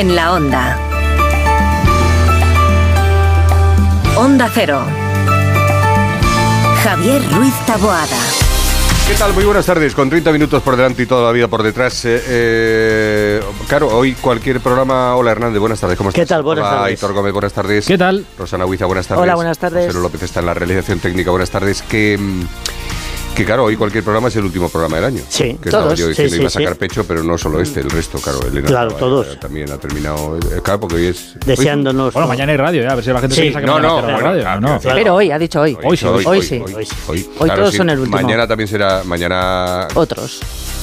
en la onda. Onda Cero. Javier Ruiz Taboada. ¿Qué tal? Muy buenas tardes. Con 30 minutos por delante y toda la vida por detrás. Eh, eh, claro, hoy cualquier programa. Hola Hernández, buenas tardes. ¿Cómo estás? ¿Qué tal? Buenas Hola, tardes. Aitor Gómez, buenas tardes. ¿Qué tal? Rosana Huiza, buenas tardes. Hola, buenas tardes. José López está en la realización técnica, buenas tardes. Que, mm, que claro, hoy cualquier programa es el último programa del año. Sí, que estaba todos, yo diciendo sí, iba a sacar sí. pecho, pero no solo este, el resto, claro. Elena Claro, estaba- todos. También ha terminado. eh, Claro, porque hoy es. Deseándonos. Bueno, mañana hay radio, ya, a ver si la gente Sí. se piensa que No, no, bueno, radio. claro, no, no. claro. Pero hoy, ha dicho hoy. Hoy sí, hoy Hoy sí. Hoy, Hoy sí. hoy. Hoy todos son el último. Mañana también será. Mañana. Otros.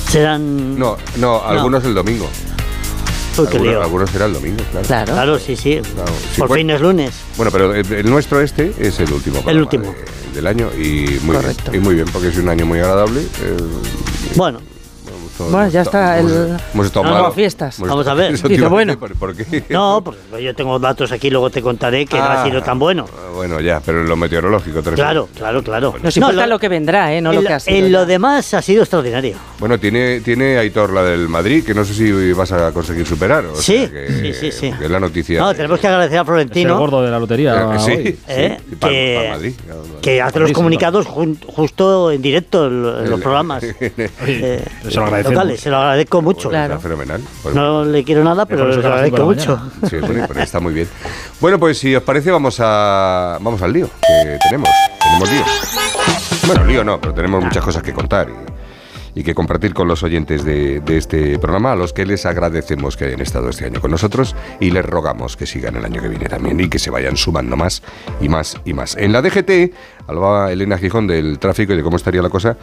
Serán. No, no, algunos el domingo. Uy, qué Algunos, lío. algunos será el domingo, claro. Claro. Claro, sí, sí. Claro, sí, Por bueno. fin es lunes. Bueno, pero el, el nuestro este es el último. programa último. de- del año y muy Correcto. bien. Y muy bien, porque es un año muy agradable. eh, Bueno, estado- Bueno, ya está hemos- el- Hemos estado No, mal. no, fiestas. Hemos Vamos estado- a ver. Dice, a bueno. ¿Por, por qué? no, porque yo tengo datos aquí, luego te contaré que no Ah, ha sido tan bueno. Bueno, ya, pero en lo meteorológico. Claro, claro, claro. Nos importa lo, lo que vendrá, ¿eh? No lo en que lo- ha sido. en lo demás ha sido extraordinario. Bueno, tiene, tiene Aitor la del Madrid, que no sé si vas a conseguir superar. o Sí, sea que- sí, sí, sí. que es la noticia. No, de- tenemos que agradecer a Es el Florentino. gordo de la lotería. Eh, sí, hoy. sí, ¿eh? para- que, para Madrid. que hace los comunicados justo en directo en, lo- los El- programas eh, se lo agradecemos. Locales. Se lo agradezco mucho. Bueno, Claro. Está fenomenal. Pues- No le quiero nada, pero se lo agradezco mucho. Sí, bueno, pues está muy bien. Bueno, pues si os parece, vamos a vamos al lío que tenemos. Tenemos lío. Bueno, lío no, pero tenemos muchas cosas que contar y, y que compartir con los oyentes de, de este programa, a los que les agradecemos que hayan estado este año con nosotros y les rogamos que sigan el año que viene también y que se vayan sumando más y más y más. En la DGT hablaba Elena Gijón del tráfico y de cómo estaría la cosa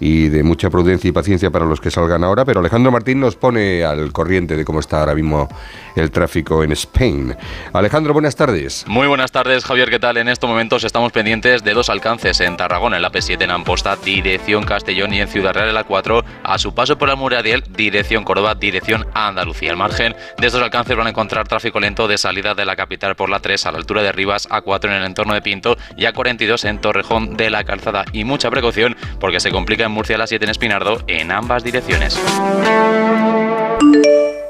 y de mucha prudencia y paciencia para los que salgan ahora, pero Alejandro Martín nos pone al corriente de cómo está ahora mismo el tráfico en Spain. Alejandro, buenas tardes. Muy buenas tardes, Javier. ¿Qué tal? En estos momentos estamos pendientes de dos alcances en Tarragona, en la P7 en Amposta, dirección Castellón y en Ciudad Real en la 4, a su paso por la Muradiel, dirección Córdoba, dirección a Andalucía. Al margen de estos alcances van a encontrar tráfico lento de salida de la capital por la 3 a la altura de Rivas, A4 en el entorno de Pinto y A42 en Torrejón de la Calzada. Y mucha precaución porque se complica en Murcia la 7 en Espinardo en ambas direcciones.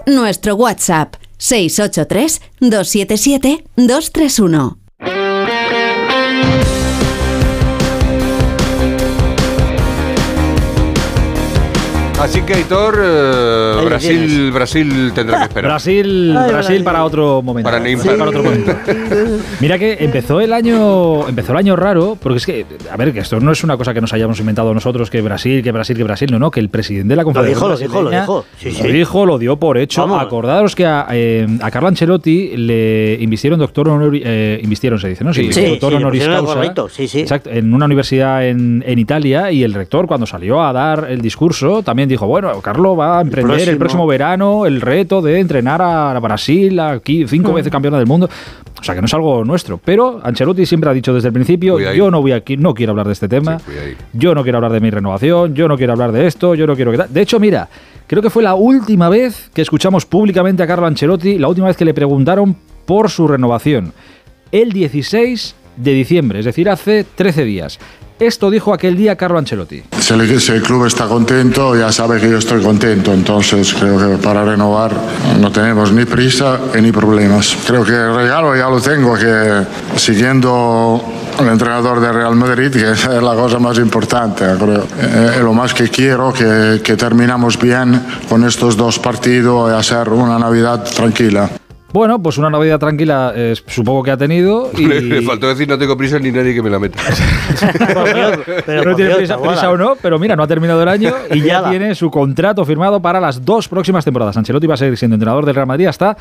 Nuestro WhatsApp 683 277 231. Así que, Aitor, eh, Brasil. Brasil tendrá que esperar. Brasil, Ay, Brasil Brasil. para otro momento. Para Neymar. para otro momento. Mira que empezó el año, empezó el año raro, porque es que, a ver, que esto no es una cosa que nos hayamos inventado nosotros, que Brasil, que Brasil, que Brasil, no, no, que el presidente de la Confederación dijo, lo dijo, lo dijo. Sí, lo dijo, lo dio por hecho. Vamos. Acordaros que a, eh, a Carlo Ancelotti le invistieron doctor honoris, eh, invistieron, se dice, ¿no? Sí, Sí, doctor honoris causa. sí. Exacto, en una universidad en, en Italia y el rector cuando salió a dar el discurso también dijo, bueno, Carlo va a emprender el próximo, próximo. verano el reto de entrenar a Brasil, aquí cinco Mm. veces campeona del mundo. O sea que no es algo nuestro. Pero Ancelotti siempre ha dicho desde el principio, yo no voy aquí, no quiero hablar de este tema. Sí, yo no quiero hablar de mi renovación, yo no quiero hablar de esto, yo no quiero que. De hecho, mira, creo que fue la última vez que escuchamos públicamente a Carlo Ancelotti, la última vez que le preguntaron por su renovación. El 16 de diciembre, es decir, hace 13 días. Esto dijo aquel día Carlo Ancelotti. Si el, si el club está contento, ya sabe que yo estoy contento. Entonces creo que para renovar no tenemos ni prisa ni problemas. Creo que el regalo ya lo tengo, que siguiendo el entrenador de Real Madrid, que es la cosa más importante. Creo. Eh, lo más que quiero que, que terminamos bien con estos dos partidos y hacer una Navidad tranquila. Bueno, pues una Navidad tranquila eh, supongo que ha tenido. Y... Le, le faltó decir no tengo prisa ni nadie que me la meta. Pero no tiene prisa, o no, pero mira, no ha terminado el año y ya tiene su contrato firmado para las dos próximas temporadas. Ancelotti va a seguir siendo entrenador del Real Madrid hasta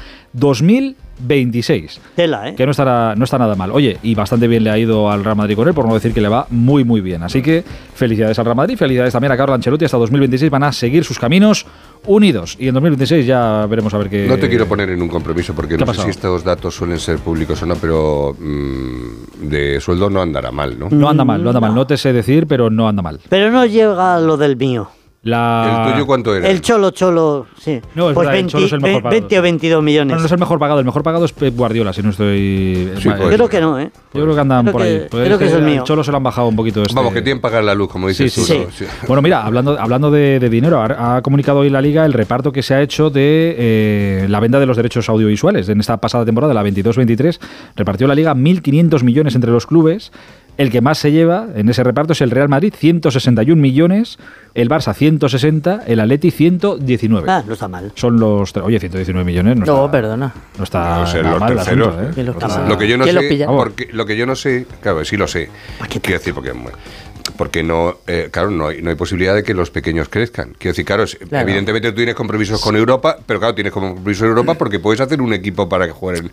2026. Tela, ¿eh? Que no, estará, no está nada mal. Oye, y bastante bien le ha ido al Real Madrid con él, por no decir que le va muy, muy bien. Así que felicidades al Real Madrid, felicidades también a Carlo Ancelotti. Hasta 2026 van a seguir sus caminos unidos. Y en 2026 ya veremos a ver qué. No te quiero poner en un compromiso porque ¿Qué no sé si estos datos suelen ser públicos o no, pero mm, de sueldo no andará mal, ¿no? No anda mal, no anda mal. No te sé decir, pero no anda mal. Pero no llega a lo del mío. La... ¿El tuyo cuánto era? El Cholo Cholo, sí. No, es pues verdad, el 20, Cholo es el mejor ve- pagado, 20 o 22 millones. Bueno, no es el mejor pagado, el mejor pagado es Pep Guardiola, si no estoy... Sí, mal. pues. Creo que no, ¿eh? Yo creo que andan Creo por que- ahí. Porque creo que es el mío. Cholo se lo han bajado un poquito. Este... Vamos, que tienen que pagar la luz, como dices Sí, tú. sí, ¿no? sí. Sí. Bueno, mira, hablando, hablando de, de dinero, ha, ha comunicado hoy la Liga el reparto que se ha hecho de eh, la venta de los derechos audiovisuales. En esta pasada temporada, la 22-23, repartió la Liga 1.500 millones entre los clubes. El que más se lleva en ese reparto es el Real Madrid, 161 millones, el Barça 160, el Atleti 119. Ah, no está mal. Son los... Oye, 119 millones no, No, está, perdona. no está No sé, nada los mal terceros, asunto, ¿eh? ¿Quién los Lo que yo no ¿Quién sé, lo pilla? porque, lo que yo no sé, claro, sí lo sé. qué Quiero decir, porque porque no, eh, claro, no hay, no hay posibilidad de que los pequeños crezcan. Quiero decir, Claro. evidentemente tú tienes compromisos con Europa, pero claro, tienes compromisos con Europa porque puedes hacer un equipo para que jueguen.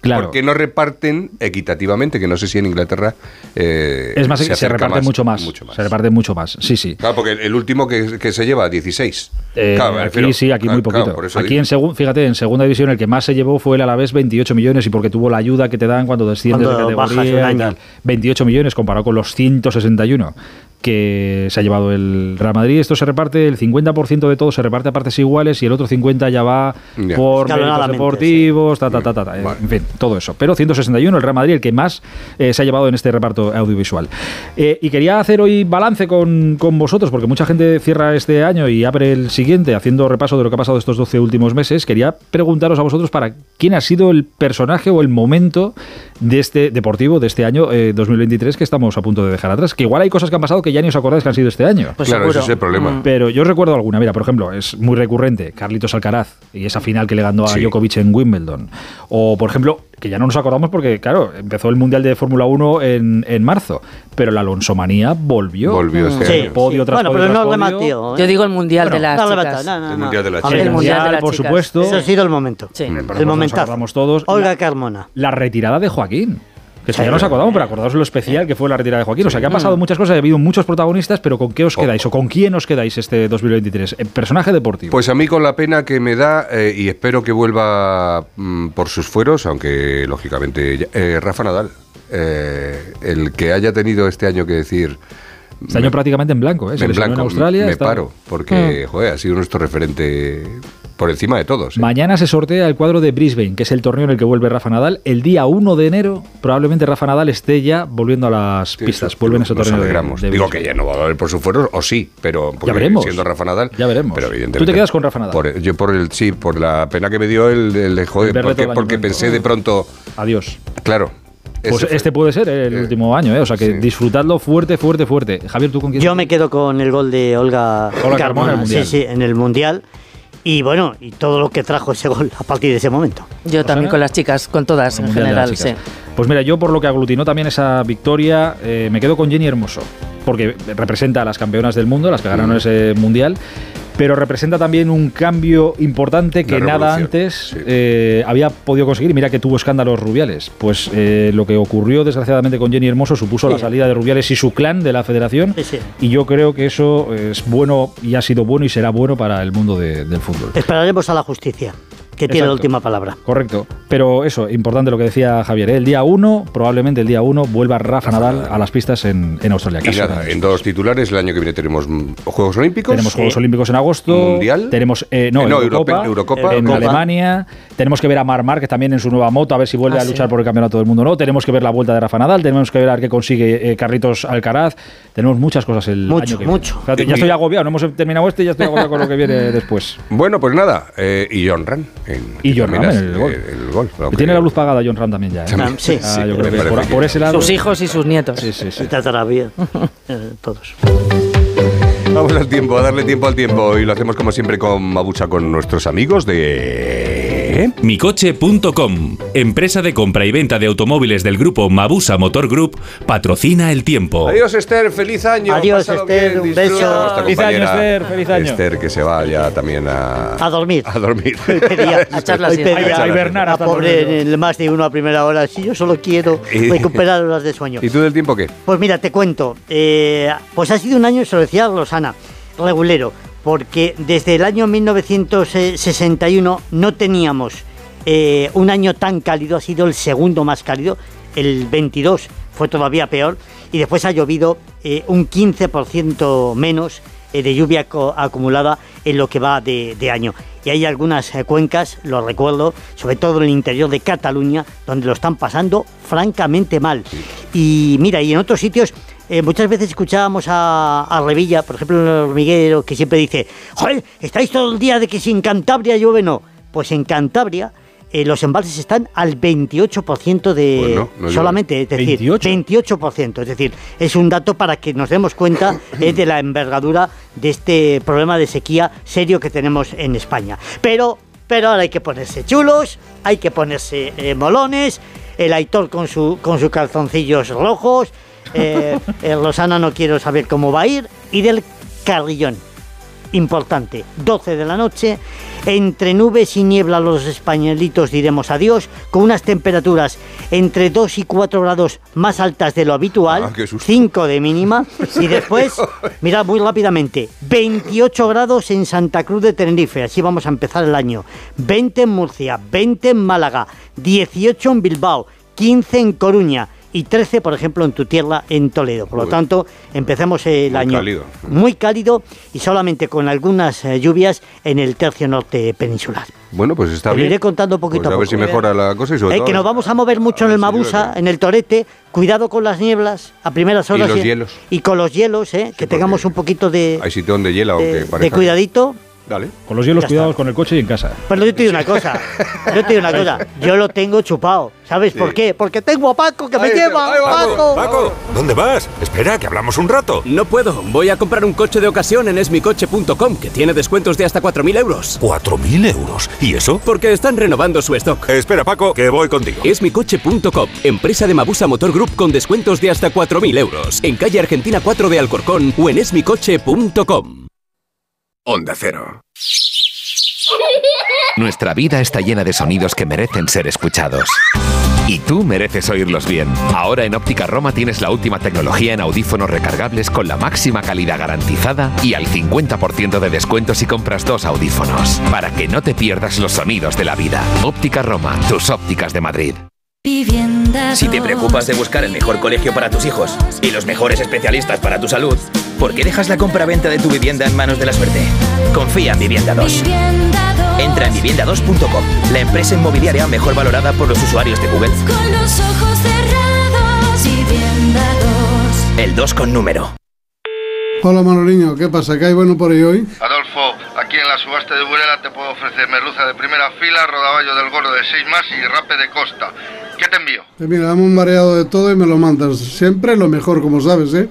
Claro. ¿Por qué no reparten equitativamente? Que no sé si en Inglaterra eh, Es más, se, acerca reparten mucho, más, mucho más. Se reparten mucho más, sí, sí. Claro, porque el, el último que, que se lleva, 16. Eh, Claro, aquí refiero- sí, aquí claro, muy poquito. claro, aquí en segun- fíjate, en segunda división el que más se llevó fue el Alavés, 28 millones, y porque tuvo la ayuda que te dan cuando desciendes Cuando de bajas categoría un y año. tal. 28 millones comparado con los 161 que se ha llevado el Real Madrid. Esto se reparte, el 50% de todo se reparte a partes iguales y el otro 50 ya va Ya. por méritos deportivos, ta, ta, ta, ta, ta. Vale. En fin, todo eso. Pero 161, el Real Madrid, el que más eh, se ha llevado en este reparto audiovisual. Eh, y quería hacer hoy balance con, con vosotros, porque mucha gente cierra este año y abre el siguiente haciendo repaso de lo que ha pasado estos 12 últimos meses. Quería preguntaros a vosotros para quién ha sido el personaje o el momento de este deportivo de este año eh, 2023 que estamos a punto de dejar atrás. Que igual hay cosas que han pasado que ya ni os acordáis que han sido este año. Pues claro, seguro. ese es el problema. Mm. Pero yo recuerdo alguna, mira, por ejemplo, es muy recurrente, Carlitos Alcaraz y esa final que le ganó a Sí. Djokovic en Wimbledon. O, por ejemplo, que ya no nos acordamos porque, claro, empezó el Mundial de Fórmula 1 en, en marzo, pero la Alonsomanía volvió. Volvió este Sí, año. Podio sí. tras Bueno, podio pero tras no podio. rematió. ¿eh? Yo digo el mundial de las no chicas. no, no, El. Mundial de las ver, El El Mundial de las por chicas. supuesto. Ese ha sido el momento. Sí. Pero El momentazo. acordamos todos. Olga La, Carmona. la retirada de Joaquín. Que ya nos acordamos, pero acordaos lo especial que fue la retirada de Joaquín. O sea, que ha pasado muchas cosas, ha habido muchos protagonistas, pero ¿con qué os quedáis? ¿O con quién os quedáis este 2023? Eh, personaje deportivo. Pues a mí con la pena que me da, eh, y espero que vuelva mm, por sus fueros, aunque lógicamente, eh, Rafa Nadal, eh, el que haya tenido este año que decir... este año prácticamente en blanco, ¿eh? Se en blanco, en Australia. me está- paro, porque joder, ha sido nuestro referente por encima de todos. ¿eh? Mañana se sortea el cuadro de Brisbane, que es el torneo en el que vuelve Rafa Nadal. El día 1 de enero, probablemente Rafa Nadal esté ya volviendo a las Sí, pistas. eso, Vuelve en ese nos torneo. de- alegramos. de Digo Brisbane. que ya no va a haber por sus fueros, o sí, pero porque veremos. siendo Rafa Nadal. Ya veremos. Pero evidentemente, ¿Tú te quedas con Rafa Nadal? por- yo por el sí, por la pena que me dio el, el de joder, El porque, pensé de pronto, Adiós. claro. Pues este puede ser el Eh, último año, ¿eh? O sea que sí. disfrutadlo fuerte, fuerte, fuerte. Javier, ¿tú con quién? Yo me quedo con el gol de Olga, Olga Carmona en el sí, sí, en el Mundial. Y bueno, y todo lo que trajo ese gol a partir de ese momento. Yo también con las chicas, con todas en general, sí. Pues mira, yo por lo que aglutinó también esa victoria, eh, me quedo con Jenny Hermoso, porque representa a las campeonas del mundo, las que ganaron Mm. ese mundial, pero representa también un cambio importante que nada antes sí. eh, había podido conseguir. Y Mira que tuvo escándalos Rubiales. Pues eh, lo que ocurrió desgraciadamente con Jenny Hermoso supuso Sí. la salida de Rubiales y su clan de la federación. Sí, sí. Y yo creo que eso es bueno y ha sido bueno y será bueno para el mundo de- del fútbol. Esperaremos a la justicia, que tiene Exacto. la última palabra. Correcto. Pero eso, importante lo que decía Javier. ¿eh? El día 1, probablemente el día 1, vuelva Rafa Nadal a las pistas en, en Australia. Y nada, en dos titulares, el año que viene tenemos mm, Juegos Olímpicos. Tenemos Juegos Sí. Olímpicos en agosto. Mundial. Tenemos eh, no, Eh, no, Eurocopa, en. Alemania. Tenemos que ver a Mar Márquez también en su nueva moto, a ver si vuelve Ah, a luchar sí. por el campeonato del mundo o no. Tenemos que ver la vuelta de Rafa Nadal. Tenemos que ver a ver qué consigue eh, Carritos Alcaraz. Tenemos muchas cosas el Mucho, año que mucho. viene. Y ya estoy agobiado. No hemos terminado este y ya estoy agobiado con lo que viene después. Bueno, pues nada, eh, y John Ran. en- Y John en el el gol, Tiene la luz pagada John Ram también ya. ¿eh? Sí, Ah, sí, yo creo que por, que- por ese lado. Sus hijos y sus nietos. Sí, sí, sí. Eh, todos. Vamos al tiempo, a darle tiempo al tiempo. Y lo hacemos como siempre con Mabucha, con nuestros amigos de. Micoche.com, empresa de compra y venta de automóviles del grupo Mabusa Motor Group, patrocina el tiempo. Adiós, Esther, feliz año. Adiós, pásalo Esther, bien, un disfruta. beso. Nuestra Feliz año, Esther, feliz año. Esther, que se va ya también a. A dormir. A dormir. Hoy pedía, A echar la hoy siesta. pedía A hibernar a hasta el pobre en el más de uno a primera hora. Si yo solo quiero recuperar horas de sueño. ¿Y tú del tiempo qué? Pues mira, te cuento. eh, pues ha sido un año, se lo decía Rosana, regulero, porque desde el año 1961 no teníamos eh, un año tan cálido, ha sido el segundo más cálido, el 22 fue todavía peor, y después ha llovido eh, un 15% menos eh, de lluvia acumulada en lo que va de, de año. Y hay algunas cuencas, lo recuerdo, sobre todo en el interior de Cataluña, donde lo están pasando francamente mal. Y mira, y en otros sitios, eh, muchas veces escuchábamos a, a Revilla, por ejemplo, en el hormiguero, que siempre dice, ¡Joder! Estáis todo el día de que si en Cantabria llueve, no. Pues en Cantabria eh, los embalses están al 28% de Pues no, no solamente, es decir, 28%. Es decir, es un dato para que nos demos cuenta eh, de la envergadura de este problema de sequía serio que tenemos en España. Pero, pero ahora hay que ponerse chulos, hay que ponerse eh, molones, el Aitor con, su, con sus calzoncillos rojos, eh, el Rosana no quiero saber cómo va a ir, y del Carrillón importante, 12 de la noche, entre nubes y niebla los españolitos diremos adiós, con unas temperaturas entre 2 y 4 grados más altas de lo habitual, Ah, qué susto. 5 de mínima, y después, mirad muy rápidamente, 28 grados en Santa Cruz de Tenerife, así vamos a empezar el año, 20 en Murcia, 20 en Málaga, 18 en Bilbao, 15 en Coruña, y 13, por ejemplo, en tu tierra, en Toledo. Por lo tanto, empecemos el Muy año cálido. muy cálido y solamente con algunas eh, lluvias en el tercio norte peninsular. Bueno, pues está Te lo bien. iré contando poquito Pues a a ver poco. si mejora la cosa y sobre Eh, todo... que nos vamos a mover mucho a en el Mabusa, en el Torete. Cuidado con las nieblas a primeras Y horas. los hielos. Y con los hielos, eh, que tengamos un poquito de, Hay sitio donde hiela o de, que de parezca... cuidadito. Dale. Con los hielos Ya cuidados está. con el coche y en casa. Pero yo te digo una cosa, yo te digo una cosa, yo lo tengo chupado. ¿Sabes Sí. por qué? Porque tengo a Paco que me Ahí lleva. ahí va, Paco. Paco, ¿dónde vas? Espera, que hablamos un rato. No puedo, voy a comprar un coche de ocasión en esmicoche.com, que tiene descuentos de hasta 4.000 euros. ¿4.000 euros? ¿Y eso? Porque están renovando su stock. Espera, Paco, que voy contigo. Esmicoche.com, empresa de Mabusa Motor Group con descuentos de hasta 4.000 euros. En calle Argentina 4 de Alcorcón o en esmicoche.com. Onda Cero. Nuestra vida está llena de sonidos que merecen ser escuchados. Y tú mereces oírlos bien. Ahora en Óptica Roma tienes la última tecnología en audífonos recargables con la máxima calidad garantizada y al 50% de descuento si compras dos audífonos. Para que no te pierdas los sonidos de la vida. Óptica Roma, tus ópticas de Madrid. Si te preocupas de buscar el mejor colegio para tus hijos y los mejores especialistas para tu salud, ¿por qué dejas la compra-venta de tu vivienda en manos de la suerte? Confía en Vivienda 2. Entra en vivienda2.com, la empresa inmobiliaria mejor valorada por los usuarios de Google. Con los ojos cerrados, vivienda 2. El 2 con número. Hola Manoliño, ¿qué pasa? ¿Qué hay bueno por ahí hoy? Adolfo, aquí en la subasta de Burela te puedo ofrecer merluza de primera fila, rodaballo del gordo de 6 más y rape de costa. ¿Qué te envío? Eh, mira, dame un mareado de todo y me lo mandas. Siempre lo mejor, como sabes, ¿eh?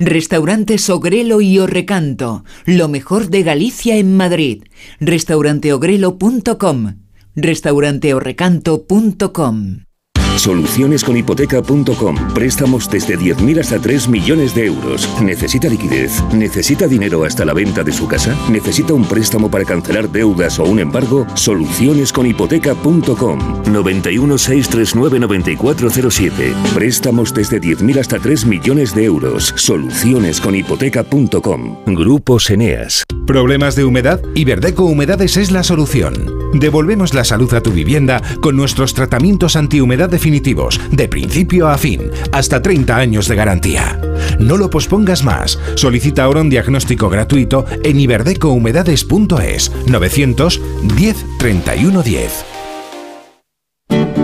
Restaurantes Ogrelo y Orrecanto, lo mejor de Galicia en Madrid. Restauranteogrelo.com, restauranteorrecanto.com. Solucionesconhipoteca.com. Préstamos desde 10.000 hasta 3 millones de euros. ¿Necesita liquidez? ¿Necesita dinero hasta la venta de su casa? ¿Necesita un préstamo para cancelar deudas o un embargo? Solucionesconhipoteca.com. 91 639 9407. Préstamos desde 10.000 hasta 3 millones de euros. Solucionesconhipoteca.com. Grupos Eneas. ¿Problemas de humedad? Iberdeco Humedades es la solución. Devolvemos la salud a tu vivienda con nuestros tratamientos antihumedad definitivos, de principio a fin, hasta 30 años de garantía. No lo pospongas más. Solicita ahora un diagnóstico gratuito en iberdecohumedades.es 910 31 10.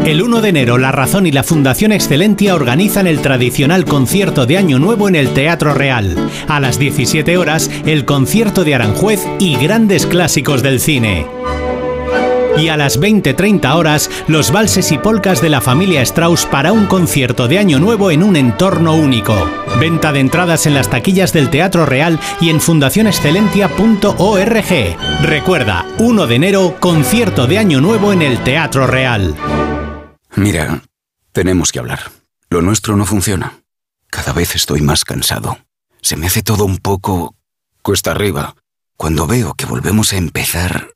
El 1 de enero, La Razón y la Fundación Excelentia organizan el tradicional concierto de Año Nuevo en el Teatro Real. A las 17 horas, el concierto de Aranjuez y grandes clásicos del cine. Y a las 20-30 horas, los valses y polcas de la familia Strauss para un concierto de Año Nuevo en un entorno único. Venta de entradas en las taquillas del Teatro Real y en fundacionexcelentia.org. Recuerda, 1 de enero, concierto de Año Nuevo en el Teatro Real. Mira, tenemos que hablar. Lo nuestro no funciona. Cada vez estoy más cansado. Se me hace todo un poco cuesta arriba. Cuando veo que volvemos a empezar,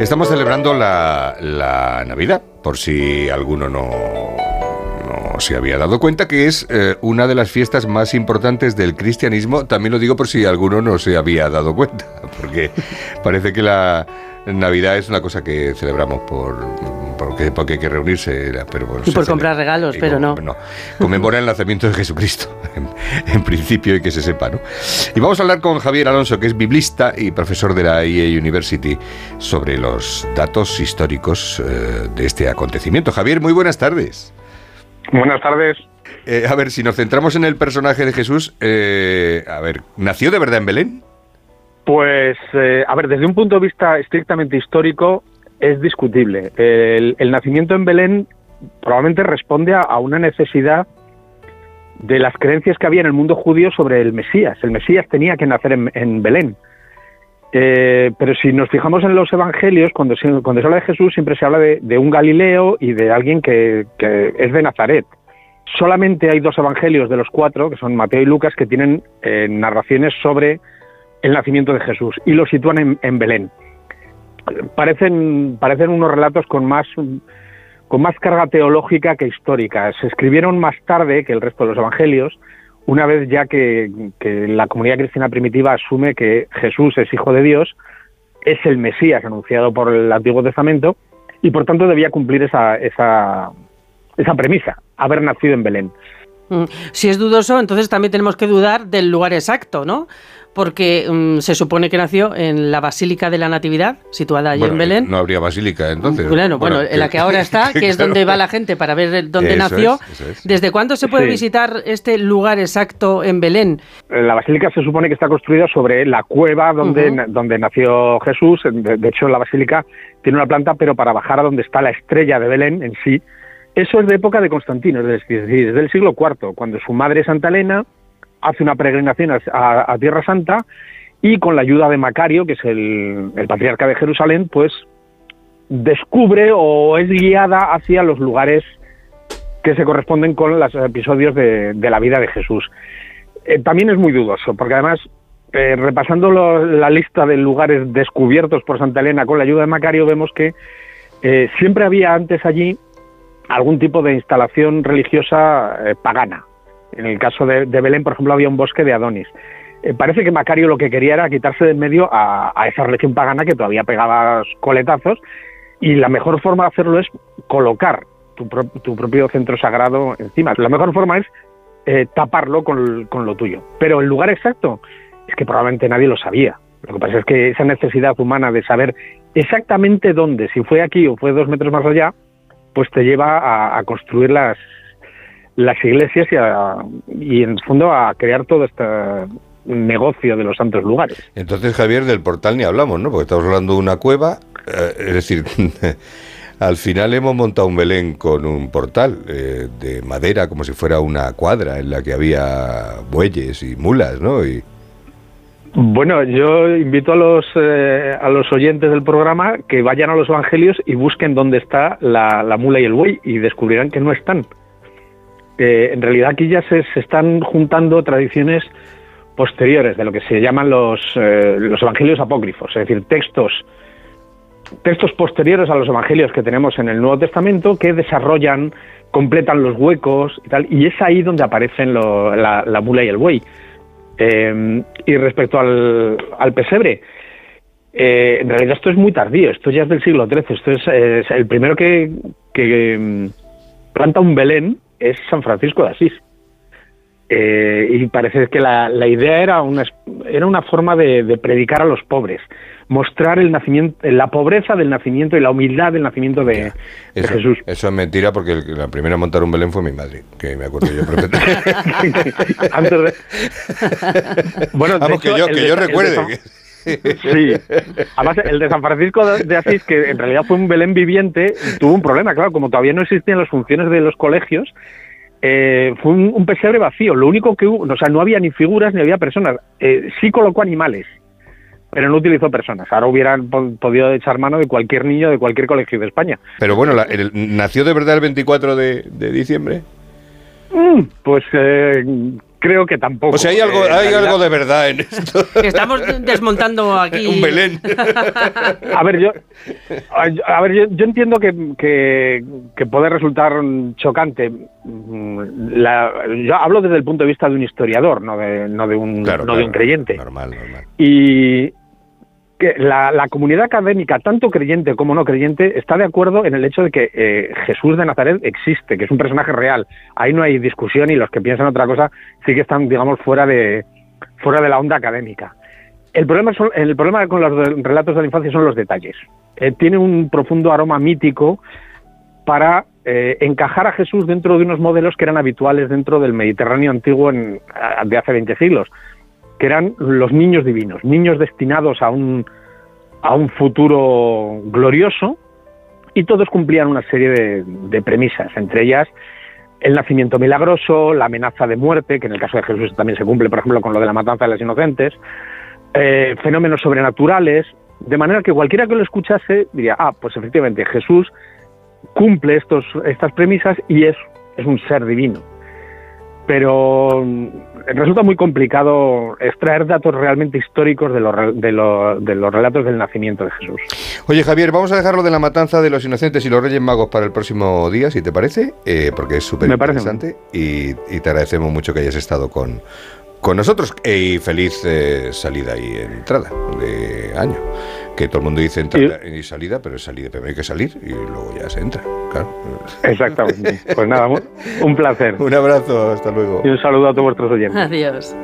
Estamos celebrando la, la Navidad, por si alguno no, no se había dado cuenta, que es eh, una de las fiestas más importantes del cristianismo. También lo digo por si alguno no se había dado cuenta, porque parece que la Navidad es una cosa que celebramos por porque, porque hay que reunirse. Pero bueno, Y por celebra. comprar regalos, Y pero con- no. Conmemora el nacimiento de Jesucristo, en, en principio, y que se sepa, ¿no? Y vamos a hablar con Javier Alonso, que es biblista y profesor de la EA University, sobre los datos históricos eh, de este acontecimiento. Javier, muy buenas tardes. Buenas tardes. Eh, a ver, si nos centramos en el personaje de Jesús, eh, a ver, ¿nació de verdad en Belén? Pues, eh, a ver, desde un punto de vista estrictamente histórico, es discutible. El, nacimiento en Belén probablemente responde a, una necesidad de las creencias que había en el mundo judío sobre el Mesías. El Mesías tenía que nacer en, en Belén. Eh, pero si nos fijamos en los evangelios, cuando se, cuando se habla de Jesús, siempre se habla de, un Galileo y de alguien que, que es de Nazaret. Solamente hay dos evangelios de los cuatro, que son Mateo y Lucas, que tienen eh, narraciones sobre el nacimiento de Jesús y lo sitúan en, Belén. Parecen, parecen unos relatos con más, con más carga teológica que histórica. Se escribieron más tarde que el resto de los evangelios, una vez ya que, que la comunidad cristiana primitiva asume que Jesús es hijo de Dios, es el Mesías anunciado por el Antiguo Testamento y por tanto debía cumplir esa, esa, esa premisa, haber nacido en Belén. Mm, Si es dudoso, entonces también tenemos que dudar del lugar exacto, ¿no? Porque mm, se supone que nació en la Basílica de la Natividad, situada allí Bueno, en Belén. No habría basílica entonces. Bueno, bueno, en la que ahora está, que es claro. donde va la gente para ver dónde Eso nació. es, eso es. ¿Desde cuándo se puede Sí. visitar este lugar exacto en Belén? La basílica se supone que está construida sobre la cueva donde, donde nació Jesús. De, de hecho, la basílica tiene una planta, pero para bajar a donde está la estrella de Belén en sí. Eso es de época de Constantino, es decir, del siglo IV, cuando su madre Santa Elena hace una peregrinación a, Tierra Santa y con la ayuda de Macario, que es el, patriarca de Jerusalén, pues descubre o es guiada hacia los lugares que se corresponden con los episodios de, la vida de Jesús. Eh, también es muy dudoso, porque además, eh, repasando la lista de lugares descubiertos por Santa Elena con la ayuda de Macario, vemos que eh, siempre había antes allí algún tipo de instalación religiosa pagana. En el caso de, Belén, por ejemplo, había un bosque de Adonis. Eh, parece que Macario lo que quería era quitarse de en medio a, esa religión pagana que todavía pegaba coletazos y la mejor forma de hacerlo es colocar tu, pro- tu propio centro sagrado encima. La mejor forma es eh, taparlo con, lo tuyo. Pero el lugar exacto es que probablemente nadie lo sabía. Lo que pasa es que esa necesidad humana de saber exactamente dónde, si fue aquí o fue dos metros más allá, pues te lleva a construir las, las iglesias y, a- y en el fondo a crear todo este negocio de los santos lugares. Entonces, Javier, del portal ni hablamos, ¿no? Porque estamos hablando de una cueva, eh, es decir, al final hemos montado un Belén con un portal eh, de madera, como si fuera una cuadra en la que había bueyes y mulas, ¿no? Y, Bueno, yo invito a los, eh, a los oyentes del programa que vayan a los evangelios y busquen dónde está la, la mula y el buey y descubrirán que no están. En realidad aquí ya se, están juntando tradiciones posteriores de lo que se llaman los, eh, los evangelios apócrifos, es decir, textos textos posteriores a los evangelios que tenemos en el Nuevo Testamento que desarrollan, completan los huecos y tal, y es ahí donde aparecen la, la mula y el buey. Eh, y respecto al, al pesebre, eh, en realidad esto es muy tardío, esto ya es del siglo XIII, esto es, eh, es el primero que, que mm, planta un Belén es San Francisco de Asís. Eh, y parece que la, la idea era una, era una forma de, de predicar a los pobres, mostrar el nacimiento, la pobreza del nacimiento y la humildad del nacimiento de, Jesús. eso es mentira porque el- la primera a montar un Belén fue mi madre, que me acuerdo yo perfectamente. Antes de- Bueno, de Vamos, que yo, que yo recuerde. Sí, además el de San Francisco de Asís, que en realidad fue un Belén viviente, tuvo un problema, claro, como todavía no existían las funciones de los colegios, eh, fue un, un pesebre vacío, lo único que hubo, o sea, no había ni figuras ni había personas, Eh, sí colocó animales, pero no utilizó personas, ahora hubieran po- podido echar mano de cualquier niño de cualquier colegio de España. Pero bueno, la- el- ¿nació de verdad el 24 de, de diciembre? Mm, pues eh, creo que tampoco. O sea, hay algo, Eh, en hay algo de verdad en esto. Estamos desmontando aquí. Un Belén. A ver, yo, a ver, yo, yo entiendo que, que, que puede resultar chocante. Mm, La- yo hablo desde el punto de vista de un historiador, no de, no de, un, Claro, no de un creyente. Normal, normal. Y que la, comunidad académica, tanto creyente como no creyente, está de acuerdo en el hecho de que eh, Jesús de Nazaret existe, que es un personaje real. Ahí no hay discusión y los que piensan otra cosa sí que están, digamos, fuera de, fuera de la onda académica. El problema, son- el problema con los relatos de la infancia son los detalles. Eh, tiene un profundo aroma mítico para eh, encajar a Jesús dentro de unos modelos que eran habituales dentro del Mediterráneo antiguo en- de hace 20 siglos, que eran los niños divinos, niños destinados a un, a un futuro glorioso, y todos cumplían una serie de, de premisas, entre ellas el nacimiento milagroso, la amenaza de muerte, que en el caso de Jesús también se cumple, por ejemplo, con lo de la matanza de los inocentes, eh, fenómenos sobrenaturales, de manera que cualquiera que lo escuchase diría, ah, pues efectivamente Jesús cumple estos, estas premisas y es, es un ser divino. Pero mm, resulta muy complicado extraer datos realmente históricos de los, de, lo- de los relatos del nacimiento de Jesús. Oye, Javier, vamos a dejarlo de la matanza de los inocentes y los reyes magos para el próximo día, si te parece, eh, porque es súper interesante y, y te agradecemos mucho que hayas estado con, con nosotros Eh, y feliz eh, salida y entrada de año. Que todo el mundo dice entrada y salida, pero es salida, primero hay que salir y luego ya se entra, claro. Exactamente. Pues nada, un- un placer. Un abrazo, hasta luego. Y un saludo a todos vuestros oyentes. Adiós.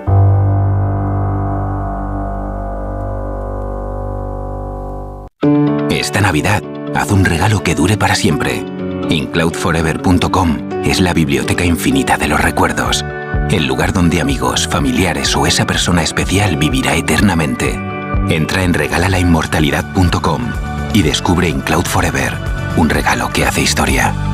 Esta Navidad, haz un regalo que dure para siempre. Incloudforever.com es la biblioteca infinita de los recuerdos. El lugar donde amigos, familiares o esa persona especial vivirá eternamente. Entra en regalalainmortalidad.com y descubre Incloud Forever, un regalo que hace historia.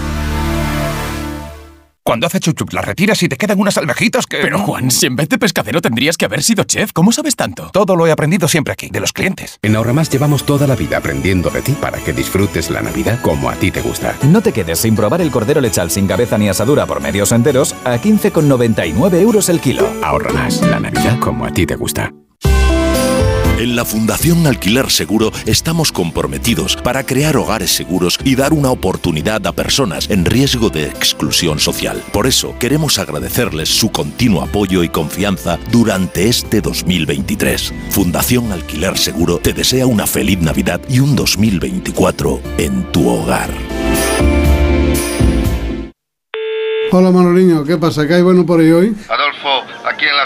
Cuando hace chup chup las retiras y te quedan unas almejitas que... Pero Juan, si en vez de pescadero tendrías que haber sido chef, ¿cómo sabes tanto? Todo lo he aprendido siempre aquí, de los clientes. En Ahorramás llevamos toda la vida aprendiendo de ti para que disfrutes la Navidad como a ti te gusta. No te quedes sin probar el cordero lechal sin cabeza ni asadura por medios enteros a 15,99 euros el kilo. Ahorramás la Navidad como a ti te gusta. En la Fundación Alquiler Seguro estamos comprometidos para crear hogares seguros y dar una oportunidad a personas en riesgo de exclusión social. Por eso queremos agradecerles su continuo apoyo y confianza durante este 2023. Fundación Alquiler Seguro te desea una feliz Navidad y un 2024 en tu hogar. Hola Manoliño, ¿qué pasa? ¿Qué hay bueno por ahí hoy? Adolfo, aquí en la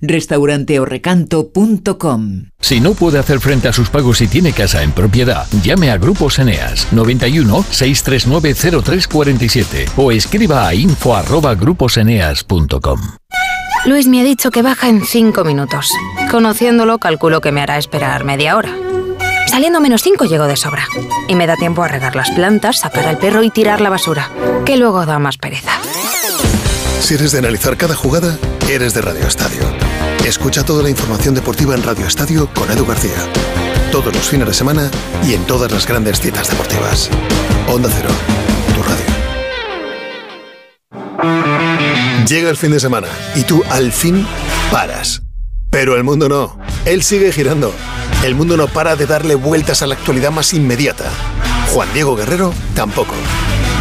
restauranteorrecanto.com. Si no puede hacer frente a sus pagos y tiene casa en propiedad, llame a Grupos Eneas 91 639 0347 o escriba a info arroba gruposeneas.com. Luis me ha dicho que baja en 5 minutos. Conociéndolo, calculo que me hará esperar media hora. Saliendo menos 5 llego de sobra. Y me da tiempo a regar las plantas, sacar al perro y tirar la basura, que luego da más pereza. Si eres de analizar cada jugada, eres de Radio Estadio. Escucha toda la información deportiva en Radio Estadio con Edu García. Todos los fines de semana y en todas las grandes citas deportivas. Onda Cero, tu radio. Llega el fin de semana y tú al fin paras. Pero el mundo no. Él sigue girando. El mundo no para de darle vueltas a la actualidad más inmediata. Juan Diego Guerrero tampoco.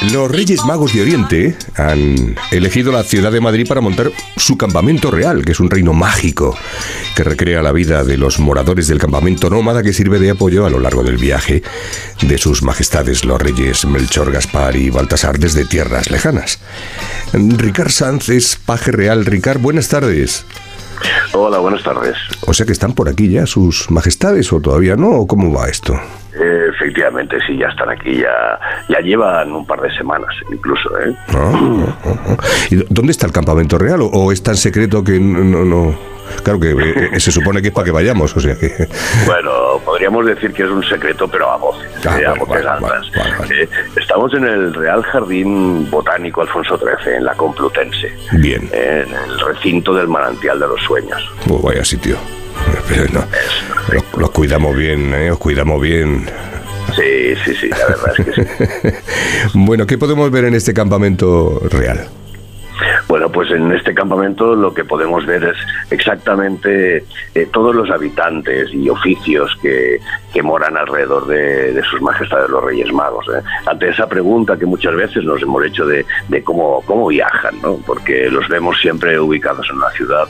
Los Reyes Magos de Oriente han elegido la ciudad de Madrid para montar su campamento real, que es un reino mágico que recrea la vida de los moradores del campamento nómada que sirve de apoyo a lo largo del viaje de sus majestades los reyes Melchor, Gaspar y Baltasar desde tierras lejanas. Ricard es paje real. Ricard, buenas tardes. Hola, buenas tardes. O sea que están por aquí ya sus majestades o todavía no, ¿o cómo va esto? Eh, efectivamente, sí, ya están aquí, ya, ya llevan un par de semanas incluso. ¿eh? Ah, ah, ah. ¿Y dónde está el campamento real? ¿O, o es tan secreto que no, no- Claro que eh, eh, se supone que es para que vayamos, o sea que... Bueno, podríamos decir que es un secreto, pero a voces, Ah, eh, a vale, vale, altas. Eh, estamos en el Real Jardín Botánico Alfonso XIII, en la Complutense, Bien, en el recinto del manantial de los sueños. pues vaya sitio. Pero no, los, los cuidamos bien, ¿eh? Os cuidamos bien. Sí, sí, sí, la verdad es que sí. Bueno, ¿qué podemos ver en este campamento real? Bueno, pues en este campamento lo que podemos ver es exactamente eh, todos los habitantes y oficios que, que moran alrededor de, de sus majestades los Reyes Magos. ¿eh? Ante esa pregunta que muchas veces nos hemos hecho de, de cómo, cómo viajan, ¿no? porque los vemos siempre ubicados en una ciudad,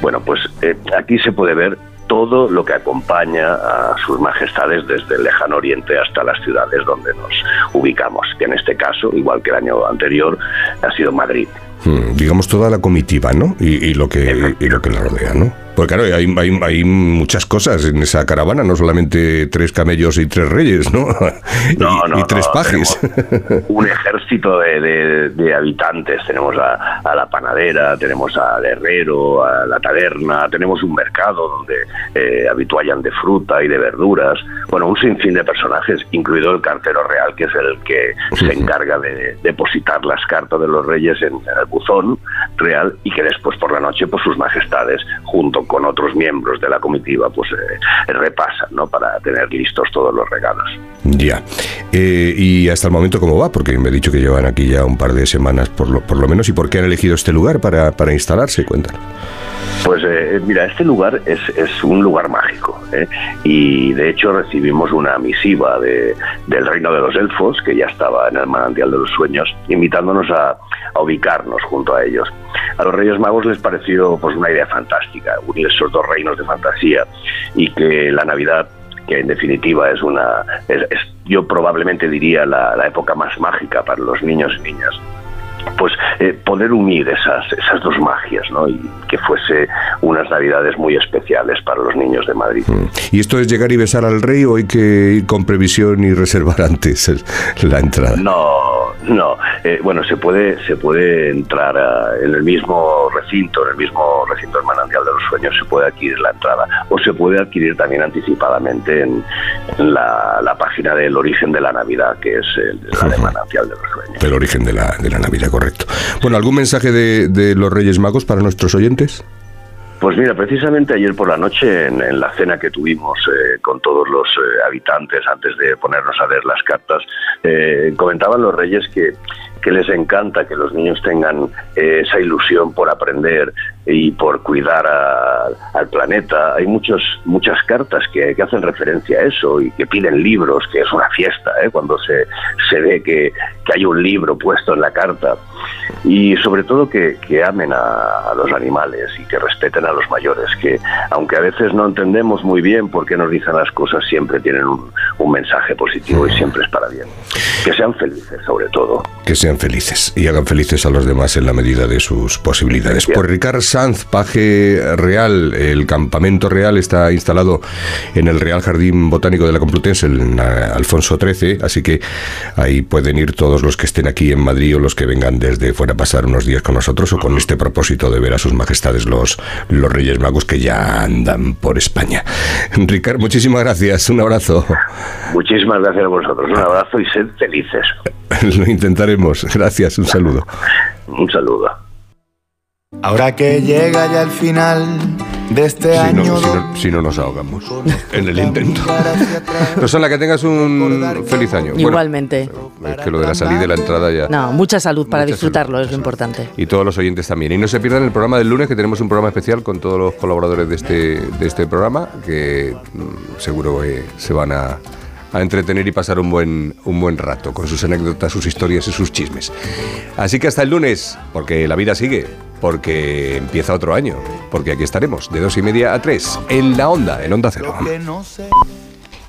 bueno, pues eh, aquí se puede ver todo lo que acompaña a sus majestades desde el lejano oriente hasta las ciudades donde nos ubicamos, que en este caso, igual que el año anterior, ha sido Madrid. Hmm, digamos toda la comitiva, ¿no? Y lo que y lo que la rodea, ¿no? Porque claro, hay, hay, hay muchas cosas en esa caravana, no solamente tres camellos y tres reyes, ¿no? No, y, no, y tres no, pajes. un ejército de, de- de habitantes. Tenemos a, a la panadera, tenemos al herrero, a la taberna, tenemos un mercado donde eh, habituallan de fruta y de verduras. Bueno, un sinfín de personajes, incluido el cartero real, que es el que se encarga de depositar las cartas de los reyes en, en el buzón real y que después por la noche, pues sus majestades, junto con otros miembros de la comitiva, pues eh, repasan, ¿no? Para tener listos todos los regalos. Ya. Eh, y hasta el momento, ¿cómo va? Porque me he dicho que llevan aquí ya un par de semanas, por lo, por lo menos. ¿Y por qué han elegido este lugar para, para instalarse? Cuéntanos. Pues eh, mira, este lugar es, es un lugar mágico ¿eh? y de hecho recibimos una misiva de- del reino de los elfos que ya estaba en el manantial de los sueños invitándonos a, a ubicarnos junto a ellos. A los Reyes Magos les pareció pues una idea fantástica unir esos dos reinos de fantasía y que la Navidad que en definitiva es una es- es, yo probablemente diría la, la época más mágica para los niños y niñas pues eh, poder unir esas, esas dos magias, ¿no? Y que fuese unas navidades muy especiales para los niños de Madrid. ¿Y esto es llegar y besar al rey o hay que ir con previsión y reservar antes la entrada? No, no. Eh, bueno, se puede, se puede entrar en el mismo recinto, en el mismo recinto del manantial de los sueños, se puede adquirir la entrada. O se puede adquirir también anticipadamente en, en la, la página del origen de la Navidad, que es el, la de manantial de los sueños. El origen de la, de la Navidad, correcto. Bueno, ¿algún mensaje de, los Reyes Magos para nuestros oyentes? Pues mira, precisamente ayer por la noche, en, la cena que tuvimos eh, con todos los eh, habitantes antes de ponernos a ver las cartas, eh, comentaban los reyes que, que les encanta que los niños tengan eh, esa ilusión por aprender y por cuidar a- al planeta. Hay muchos, muchas cartas que, que hacen referencia a eso y que piden libros, que es una fiesta ¿eh? cuando se, se ve que, que hay un libro puesto en la carta. Y sobre todo que, que amen a, a los animales y que respeten a los mayores, que aunque a veces no entendemos muy bien por qué nos dicen las cosas, siempre tienen un, un mensaje positivo y siempre es para bien. Que sean felices sobre todo. Que sean felices y hagan felices a los demás en la medida de sus posibilidades. Pues Ricard Sanz, paje real, el campamento real está instalado en el Real Jardín Botánico de la Complutense, en Alfonso XIII, así que ahí pueden ir todos los que estén aquí en Madrid o los que vengan desde fuera a pasar unos días con nosotros o con este propósito de ver a sus majestades los, los Reyes Magos que ya andan por España. Ricard, muchísimas gracias, un abrazo. Muchísimas gracias a vosotros. Un abrazo y sed felices. Lo intentaremos. Gracias, un saludo. Un saludo. Ahora que llega ya el final de este Si año. no, si, no, si no nos ahogamos en el intento. Rosana, que tengas un feliz año. Bueno, Igualmente. es que lo de la salida y la entrada ya. No, mucha salud para Mucha disfrutarlo, es lo importante. Y todos los oyentes también. Y no se pierdan el programa del lunes, que tenemos un programa especial con todos los colaboradores de este, de este programa, que mm, seguro eh, se van a, a entretener y pasar un buen, un buen rato con sus anécdotas, sus historias y sus chismes. Así que hasta el lunes, porque la vida sigue, porque empieza otro año, porque aquí estaremos de dos y media a tres en la onda, en onda cero.